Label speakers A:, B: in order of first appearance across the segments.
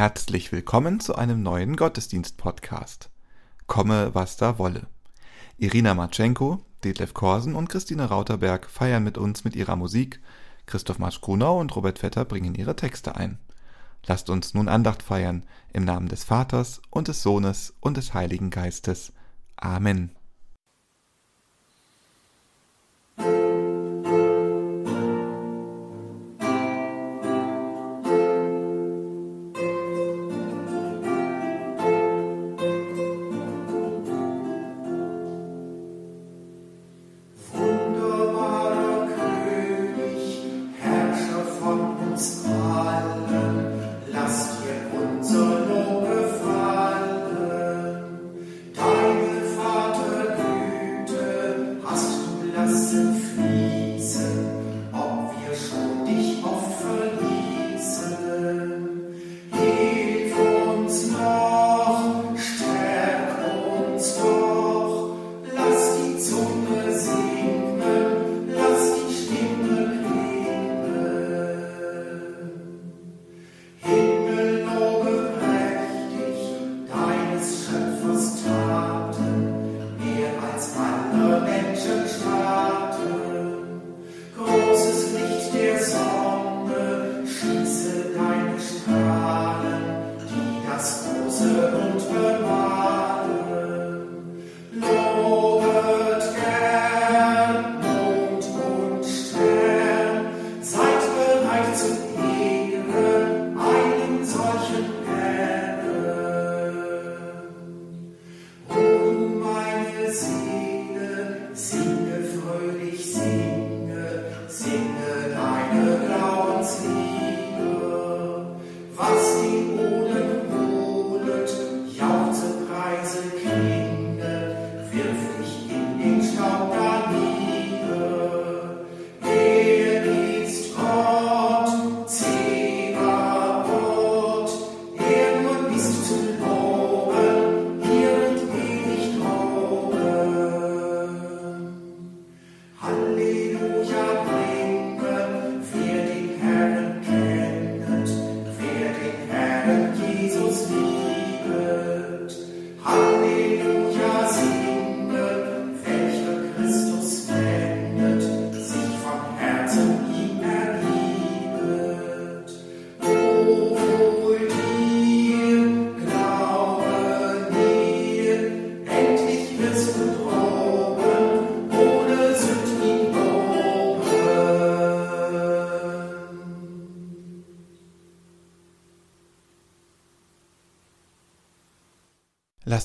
A: Herzlich willkommen zu einem neuen Gottesdienst-Podcast. Komme, was da wolle. Irina Matschenko, Detlef Korsen und Christine Rauterberg feiern mit uns mit ihrer Musik. Christoph Marsch-Grunau und Robert Vetter bringen ihre Texte ein. Lasst uns nun Andacht feiern im Namen des Vaters und des Sohnes und des Heiligen Geistes. Amen.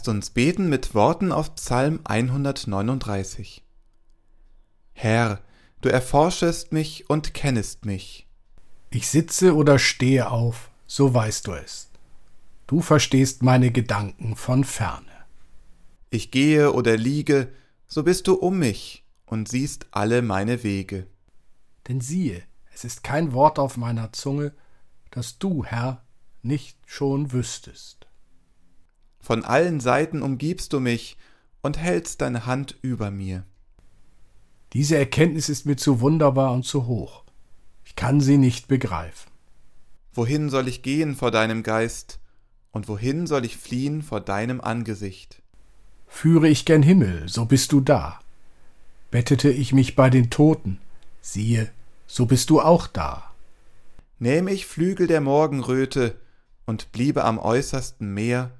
A: Lasst uns beten mit Worten aus Psalm 139. Herr, du erforschest mich und kennest mich.
B: Ich sitze oder stehe auf, so weißt du es. Du verstehst meine Gedanken von ferne.
A: Ich gehe oder liege, so bist du um mich und siehst alle meine Wege.
B: Denn siehe, es ist kein Wort auf meiner Zunge, das du, Herr, nicht schon wüsstest.
A: Von allen Seiten umgibst du mich und hältst deine Hand über mir.
B: Diese Erkenntnis ist mir zu wunderbar und zu hoch. Ich kann sie nicht begreifen.
A: Wohin soll ich gehen vor deinem Geist, und wohin soll ich fliehen vor deinem Angesicht?
B: Führe ich gen Himmel, so bist du da. Bettete ich mich bei den Toten, siehe, so bist du auch da.
A: Nähme ich Flügel der Morgenröte und bliebe am äußersten Meer,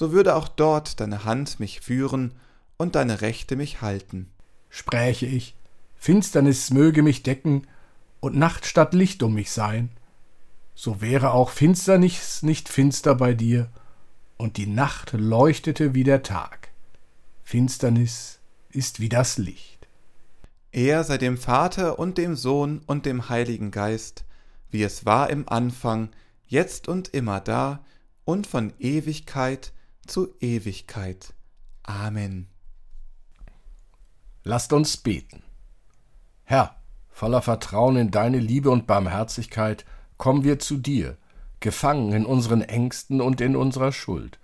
A: so würde auch dort deine Hand mich führen und deine Rechte mich halten.
B: Spräche ich, Finsternis möge mich decken und Nacht statt Licht um mich sein, so wäre auch Finsternis nicht finster bei dir, und die Nacht leuchtete wie der Tag. Finsternis ist wie das Licht.
A: Er sei dem Vater und dem Sohn und dem Heiligen Geist, wie es war im Anfang, jetzt und immer da und von Ewigkeit zu Ewigkeit. Amen.
B: Lasst uns beten. Herr, voller Vertrauen in deine Liebe und Barmherzigkeit kommen wir zu dir, gefangen in unseren Ängsten und in unserer Schuld.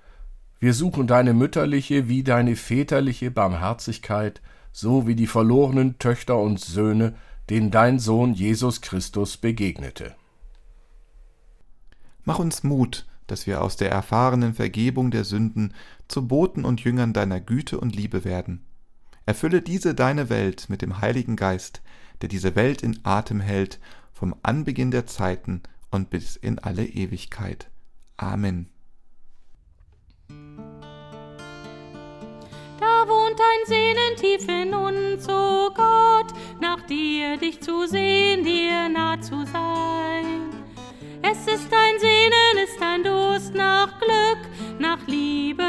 B: Wir suchen deine mütterliche wie deine väterliche Barmherzigkeit, so wie die verlorenen Töchter und Söhne, denen dein Sohn Jesus Christus begegnete.
A: Mach uns Mut,
B: dass wir aus der erfahrenen Vergebung der Sünden zu Boten und Jüngern deiner Güte und Liebe werden. Erfülle diese deine Welt mit dem Heiligen Geist, der diese Welt in Atem hält, vom Anbeginn der Zeiten und bis in alle Ewigkeit. Amen.
C: Da wohnt ein Sehnen tief in uns, o oh Gott, nach dir dich zu sehen, dir nah zu sein. Es ist ein Sehnen, ist ein Durst nach Glück, nach Liebe,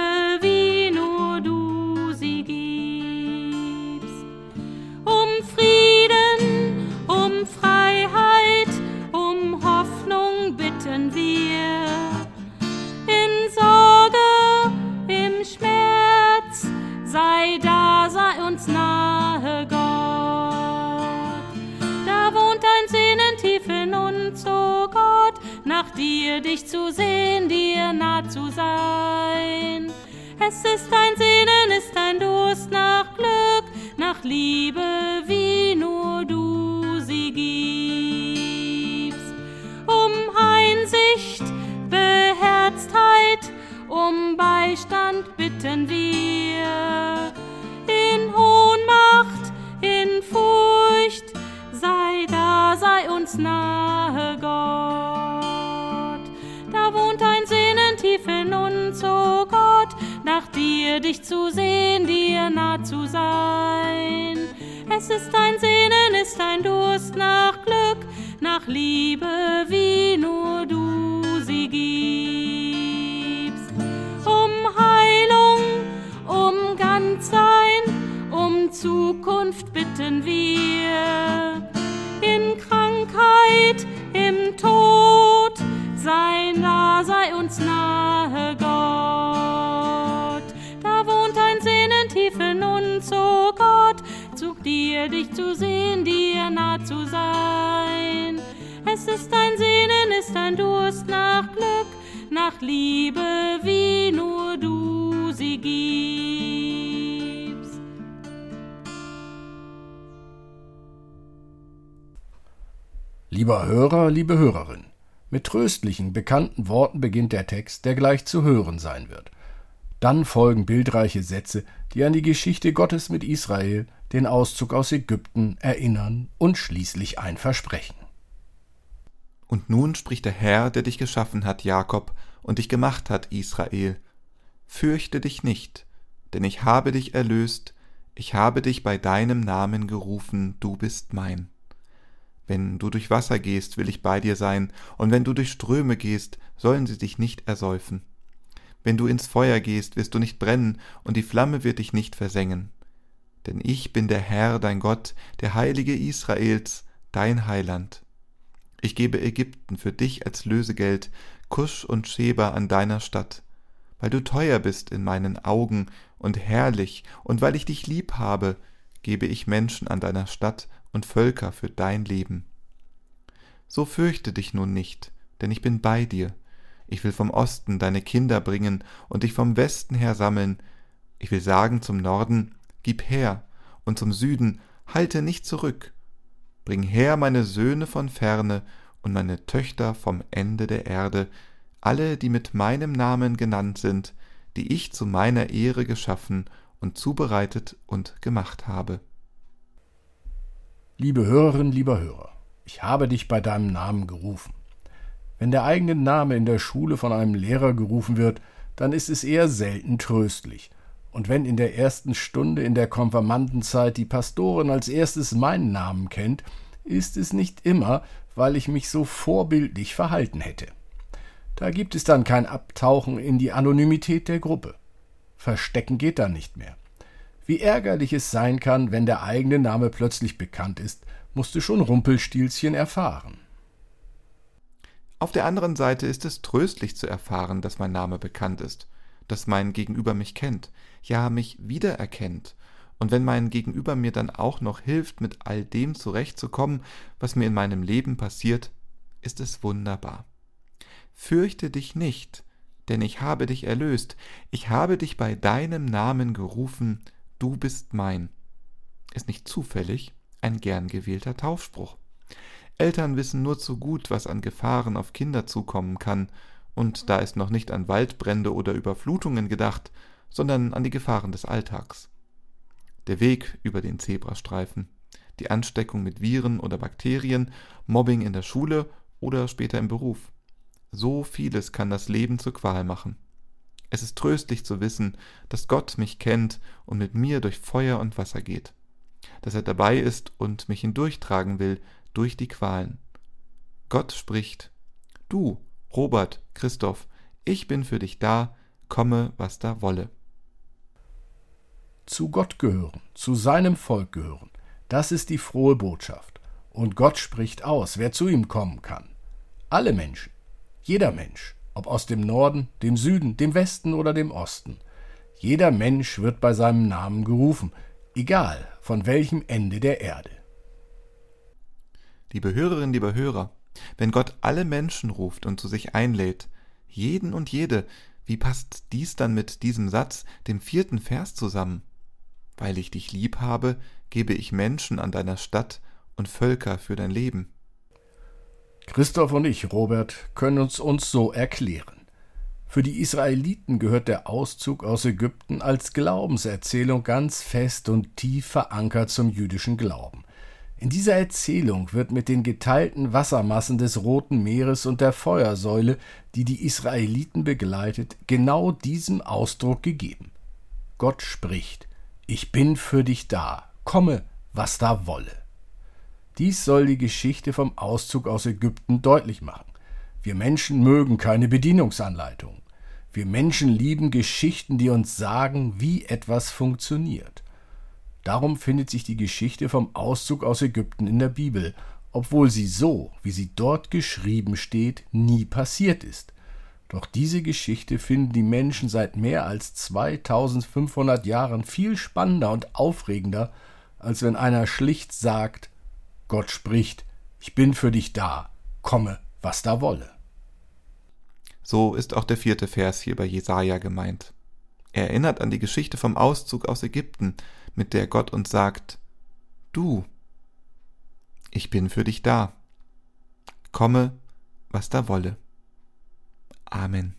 C: dich zu sehen, dir nah zu sein. Es ist ein Sehnen, ist ein Durst nach Glück, nach Liebe, wie nur du sie gibst. Um Einsicht, Beherztheit, um Beistand bitten wir. In Ohnmacht, in Furcht, sei da, sei uns nahe, Gott dir dich zu sehen, dir nah zu sein. Es ist ein Sehnen, ist ein Durst nach Glück, nach Liebe, wie nur du sie gibst. Um Heilung, um Ganzsein, um Zukunft bitten wir. In Krankheit, im Tod, sei nah, sei uns nahe, dich zu sehen, dir nah zu sein. Es ist ein Sehnen, ist ein Durst nach Glück, nach Liebe, wie nur du sie gibst.
A: Lieber Hörer, liebe Hörerin, mit tröstlichen, bekannten Worten beginnt der Text, der gleich zu hören sein wird. Dann folgen bildreiche Sätze, die an die Geschichte Gottes mit Israel, den Auszug aus Ägypten erinnern und schließlich ein Versprechen.
B: Und nun spricht der Herr, der dich geschaffen hat, Jakob, und dich gemacht hat, Israel. Fürchte dich nicht, denn ich habe dich erlöst, ich habe dich bei deinem Namen gerufen, du bist mein. Wenn du durch Wasser gehst, will ich bei dir sein, und wenn du durch Ströme gehst, sollen sie dich nicht ersäufen. Wenn du ins Feuer gehst, wirst du nicht brennen, und die Flamme wird dich nicht versengen. Denn ich bin der Herr, dein Gott, der Heilige Israels, dein Heiland. Ich gebe Ägypten für dich als Lösegeld, Kusch und Scheba an deiner Stadt, weil du teuer bist in meinen Augen und herrlich, und weil ich dich lieb habe, gebe ich Menschen an deiner Stadt und Völker für dein Leben. So fürchte dich nun nicht, denn ich bin bei dir. Ich will vom Osten deine Kinder bringen und dich vom Westen her sammeln. Ich will sagen zum Norden, gib her, und zum Süden, halte nicht zurück. Bring her meine Söhne von ferne und meine Töchter vom Ende der Erde, alle, die mit meinem Namen genannt sind, die ich zu meiner Ehre geschaffen und zubereitet und gemacht habe.
A: Liebe Hörerin, lieber Hörer, ich habe dich bei deinem Namen gerufen. Wenn der eigene Name in der Schule von einem Lehrer gerufen wird, dann ist es eher selten tröstlich. Und wenn in der ersten Stunde in der Konfirmandenzeit die Pastorin als erstes meinen Namen kennt, ist es nicht immer, weil ich mich so vorbildlich verhalten hätte. Da gibt es dann kein Abtauchen in die Anonymität der Gruppe. Verstecken geht dann nicht mehr. Wie ärgerlich es sein kann, wenn der eigene Name plötzlich bekannt ist, musste schon Rumpelstilzchen erfahren.
B: Auf der anderen Seite ist es tröstlich zu erfahren, dass mein Name bekannt ist, dass mein Gegenüber mich kennt, ja mich wiedererkennt, und wenn mein Gegenüber mir dann auch noch hilft, mit all dem zurechtzukommen, was mir in meinem Leben passiert, ist es wunderbar. Fürchte dich nicht, denn ich habe dich erlöst, ich habe dich bei deinem Namen gerufen, Du bist mein ist nicht zufällig ein gern gewählter Taufspruch. Eltern wissen nur zu gut, was an Gefahren auf Kinder zukommen kann, und da ist noch nicht an Waldbrände oder Überflutungen gedacht, sondern an die Gefahren des Alltags. Der Weg über den Zebrastreifen, die Ansteckung mit Viren oder Bakterien, Mobbing in der Schule oder später im Beruf. So vieles kann das Leben zur Qual machen. Es ist tröstlich zu wissen, dass Gott mich kennt und mit mir durch Feuer und Wasser geht, dass er dabei ist und mich hindurchtragen will durch die Qualen. Gott spricht, Du, Robert, Christoph, ich bin für dich da, komme, was da wolle.
A: Zu Gott gehören, zu seinem Volk gehören, das ist die frohe Botschaft. Und Gott spricht aus, wer zu ihm kommen kann. Alle Menschen, jeder Mensch, ob aus dem Norden, dem Süden, dem Westen oder dem Osten. Jeder Mensch wird bei seinem Namen gerufen, egal von welchem Ende der Erde.
B: Liebe Hörerinnen, lieber Hörer, wenn Gott alle Menschen ruft und zu sich einlädt, jeden und jede, wie passt dies dann mit diesem Satz, dem vierten Vers zusammen? Weil ich dich lieb habe, gebe ich Menschen an deiner Stadt und Völker für dein Leben.
A: Christoph und ich, Robert, können uns uns so erklären. Für die Israeliten gehört der Auszug aus Ägypten als Glaubenserzählung ganz fest und tief verankert zum jüdischen Glauben. In dieser Erzählung wird mit den geteilten Wassermassen des Roten Meeres und der Feuersäule, die die Israeliten begleitet, genau diesem Ausdruck gegeben. Gott spricht, ich bin für dich da, komme, was da wolle. Dies soll die Geschichte vom Auszug aus Ägypten deutlich machen. Wir Menschen mögen keine Bedienungsanleitungen. Wir Menschen lieben Geschichten, die uns sagen, wie etwas funktioniert. Darum findet sich die Geschichte vom Auszug aus Ägypten in der Bibel, obwohl sie so, wie sie dort geschrieben steht, nie passiert ist. Doch diese Geschichte finden die Menschen seit mehr als 2500 Jahren viel spannender und aufregender, als wenn einer schlicht sagt, Gott spricht, ich bin für dich da, komme, was da wolle.
B: So ist auch der vierte Vers hier bei Jesaja gemeint. Er erinnert an die Geschichte vom Auszug aus Ägypten, mit der Gott uns sagt, Du, ich bin für dich da. Komme, was da wolle. Amen.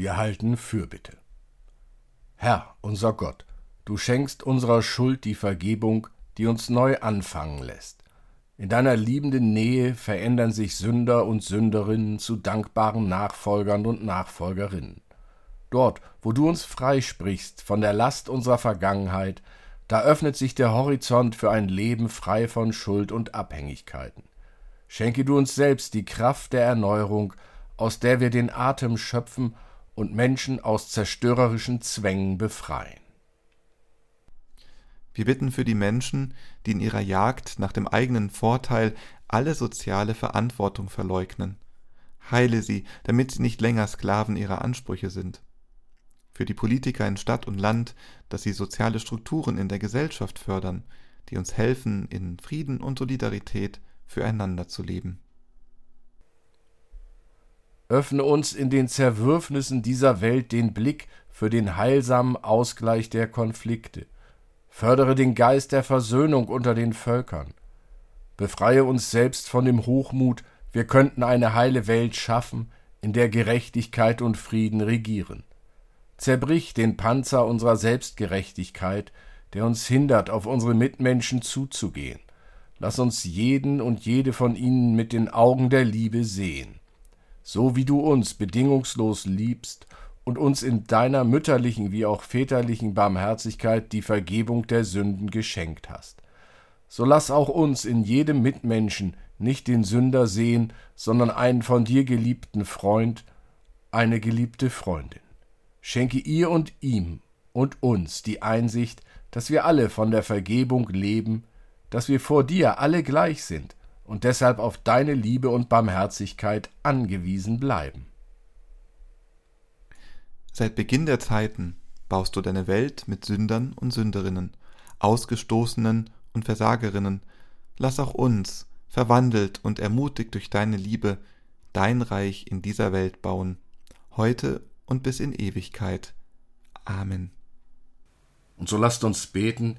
A: Wir halten Fürbitte. Herr, unser Gott, du schenkst unserer Schuld die Vergebung, die uns neu anfangen lässt. In deiner liebenden Nähe verändern sich Sünder und Sünderinnen zu dankbaren Nachfolgern und Nachfolgerinnen. Dort, wo du uns freisprichst von der Last unserer Vergangenheit, da öffnet sich der Horizont für ein Leben frei von Schuld und Abhängigkeiten. Schenke du uns selbst die Kraft der Erneuerung, aus der wir den Atem schöpfen und Menschen aus zerstörerischen Zwängen befreien.
B: Wir bitten für die Menschen, die in ihrer Jagd nach dem eigenen Vorteil alle soziale Verantwortung verleugnen. Heile sie, damit sie nicht länger Sklaven ihrer Ansprüche sind. Für die Politiker in Stadt und Land, dass sie soziale Strukturen in der Gesellschaft fördern, die uns helfen, in Frieden und Solidarität füreinander zu leben.
A: Öffne uns in den Zerwürfnissen dieser Welt den Blick für den heilsamen Ausgleich der Konflikte. Fördere den Geist der Versöhnung unter den Völkern. Befreie uns selbst von dem Hochmut, wir könnten eine heile Welt schaffen, in der Gerechtigkeit und Frieden regieren. Zerbrich den Panzer unserer Selbstgerechtigkeit, der uns hindert, auf unsere Mitmenschen zuzugehen. Lass uns jeden und jede von ihnen mit den Augen der Liebe sehen. So wie du uns bedingungslos liebst und uns in deiner mütterlichen wie auch väterlichen Barmherzigkeit die Vergebung der Sünden geschenkt hast. So lass auch uns in jedem Mitmenschen nicht den Sünder sehen, sondern einen von dir geliebten Freund, eine geliebte Freundin. Schenke ihr und ihm und uns die Einsicht, dass wir alle von der Vergebung leben, dass wir vor dir alle gleich sind und deshalb auf deine Liebe und Barmherzigkeit angewiesen bleiben.
B: Seit Beginn der Zeiten baust du deine Welt mit Sündern und Sünderinnen, Ausgestoßenen und Versagerinnen. Lass auch uns, verwandelt und ermutigt durch deine Liebe, dein Reich in dieser Welt bauen, heute und bis in Ewigkeit. Amen.
A: Und so lasst uns beten,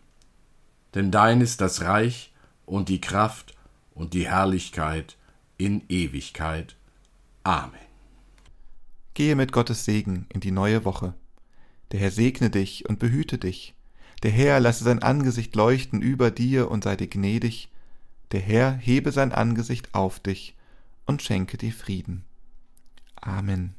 A: denn dein ist das Reich und die Kraft und die Herrlichkeit in Ewigkeit. Amen.
B: Gehe mit Gottes Segen in die neue Woche. Der Herr segne dich und behüte dich. Der Herr lasse sein Angesicht leuchten über dir und sei dir gnädig. Der Herr hebe sein Angesicht auf dich und schenke dir Frieden. Amen.